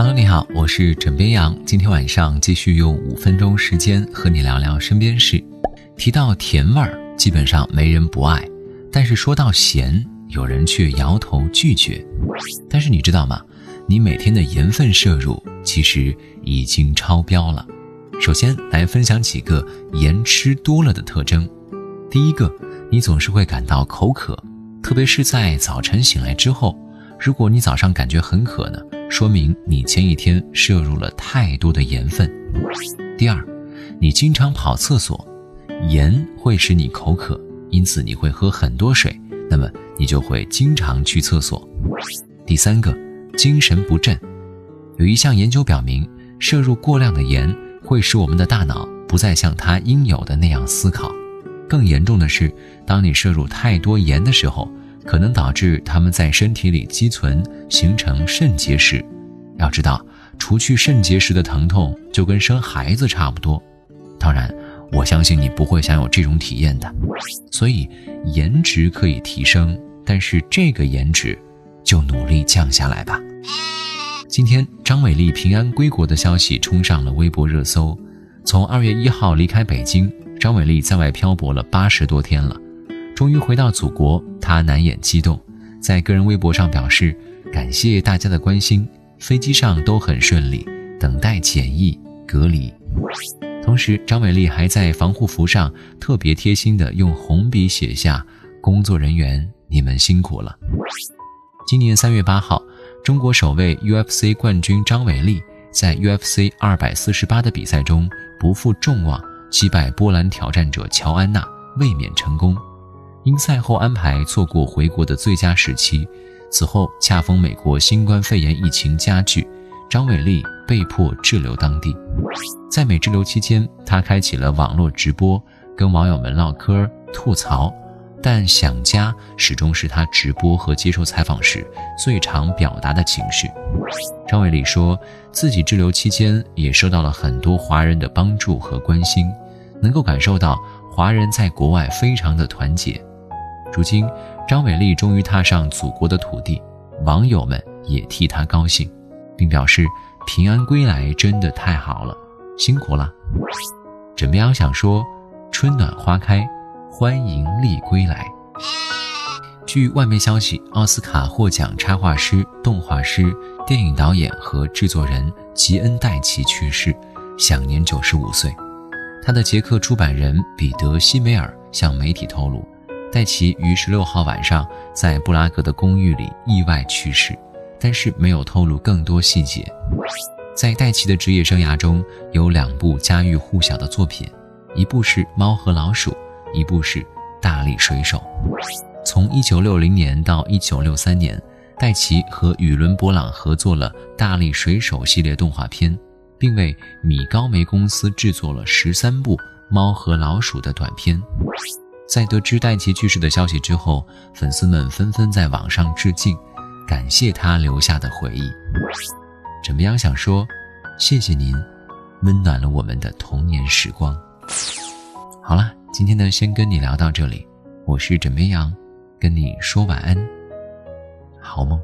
Hello，你好，我是枕边羊。今天晚上继续用五分钟时间和你聊聊身边事。提到甜味儿，基本上没人不爱，但是说到咸，有人却摇头拒绝。但是你知道吗？你每天的盐分摄入其实已经超标了。首先来分享几个盐吃多了的特征。第一个，你总是会感到口渴，特别是在早晨醒来之后。如果你早上感觉很渴呢，说明你前一天摄入了太多的盐分。第二，你经常跑厕所，盐会使你口渴，因此你会喝很多水，那么你就会经常去厕所。第三个，精神不振。有一项研究表明，摄入过量的盐会使我们的大脑不再像它应有的那样思考。更严重的是，当你摄入太多盐的时候。可能导致他们在身体里积存，形成肾结石。要知道，除去肾结石的疼痛，就跟生孩子差不多。当然，我相信你不会想有这种体验的。所以，颜值可以提升，但是这个颜值，就努力降下来吧。今天，张伟丽平安归国的消息冲上了微博热搜。从二月一号离开北京，张伟丽在外漂泊了八十多天了。终于回到祖国，他难掩激动，在个人微博上表示感谢大家的关心，飞机上都很顺利，等待检疫隔离。同时，张伟丽还在防护服上特别贴心的用红笔写下：“工作人员，你们辛苦了。”今年三月八号，中国首位 UFC 冠军张伟丽在 UFC 二百四十八的比赛中不负众望，击败波兰挑战者乔安娜，卫冕成功。因赛后安排错过回国的最佳时期，此后恰逢美国新冠肺炎疫情加剧，张伟丽被迫滞留当地。在美滞留期间，他开启了网络直播，跟网友们唠嗑吐槽。但想家始终是他直播和接受采访时最常表达的情绪。张伟丽说自己滞留期间也受到了很多华人的帮助和关心，能够感受到华人在国外非常的团结。如今，张伟丽终于踏上祖国的土地，网友们也替她高兴，并表示平安归来真的太好了，辛苦了。枕边羊想说，春暖花开，欢迎丽归来。据外媒消息，奥斯卡获奖插画师、动画师、电影导演和制作人吉恩·戴奇去世，享年九十五岁。他的捷克出版人彼得·西梅尔向媒体透露。戴奇于十六号晚上在布拉格的公寓里意外去世，但是没有透露更多细节。在戴奇的职业生涯中，有两部家喻户晓的作品，一部是《猫和老鼠》，一部是《大力水手》。从1960年到1963年，戴奇和宇伦·勃朗合作了《大力水手》系列动画片，并为米高梅公司制作了十三部《猫和老鼠》的短片。在得知戴奇去世的消息之后，粉丝们纷纷在网上致敬，感谢他留下的回忆。枕边羊想说，谢谢您，温暖了我们的童年时光。好了，今天呢，先跟你聊到这里，我是枕边羊，跟你说晚安，好梦。